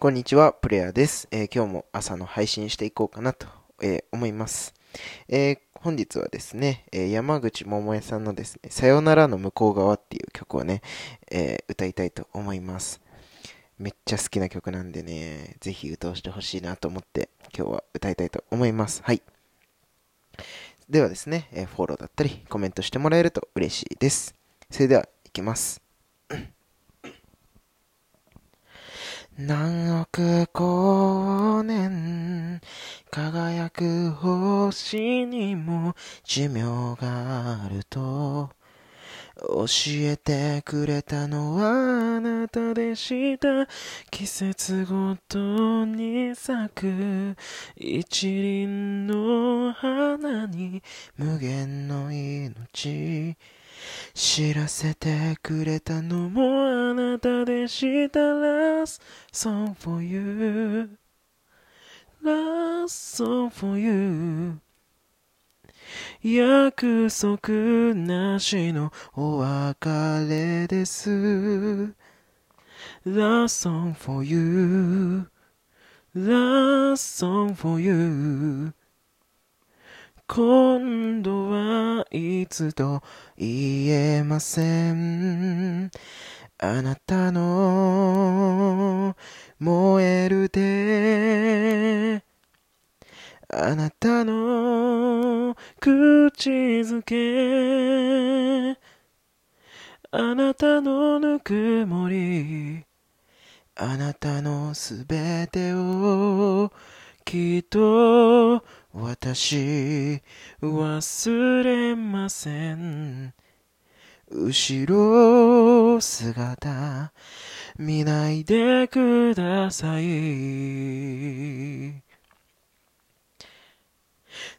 こんにちは、プレイヤーです、えー今日も朝の配信していこうかなと、えー思います。えー本日はですね、え山口百恵さんのですね、さよならの向こう側っていう曲をね、え歌いたいと思います。めっちゃ好きな曲なんでね、ぜひ歌わせてほしいなと思って、今日は歌いたいと思います。はい。ではですね、えフォローだったり、コメントしてもらえると嬉しいです。それでは、いきます。何億光年輝く星にも寿命があると教えてくれたのはあなたでした。季節ごとに咲く一輪の花に無限の命。知らせてくれたのもあなたでした Last song for you Last song for you 約束なしのお別れです Last song for you Last song for you 今度はいつと言えません。あなたの燃える手。あなたの口づけ。あなたのぬくもり。あなたのすべてをきっと私忘れません後ろ姿見ないでください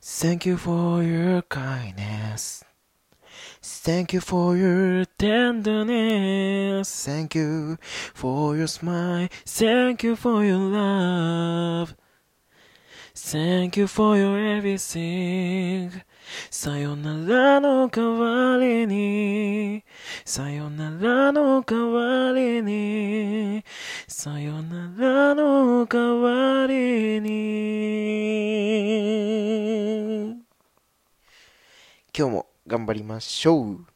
Thank you for your kindness Thank you for your tenderness Thank you for your smile Thank you for your love Thank you for your everything. さよならの代わりにさよならの代わりにさよならの代わりに今日も頑張りましょう。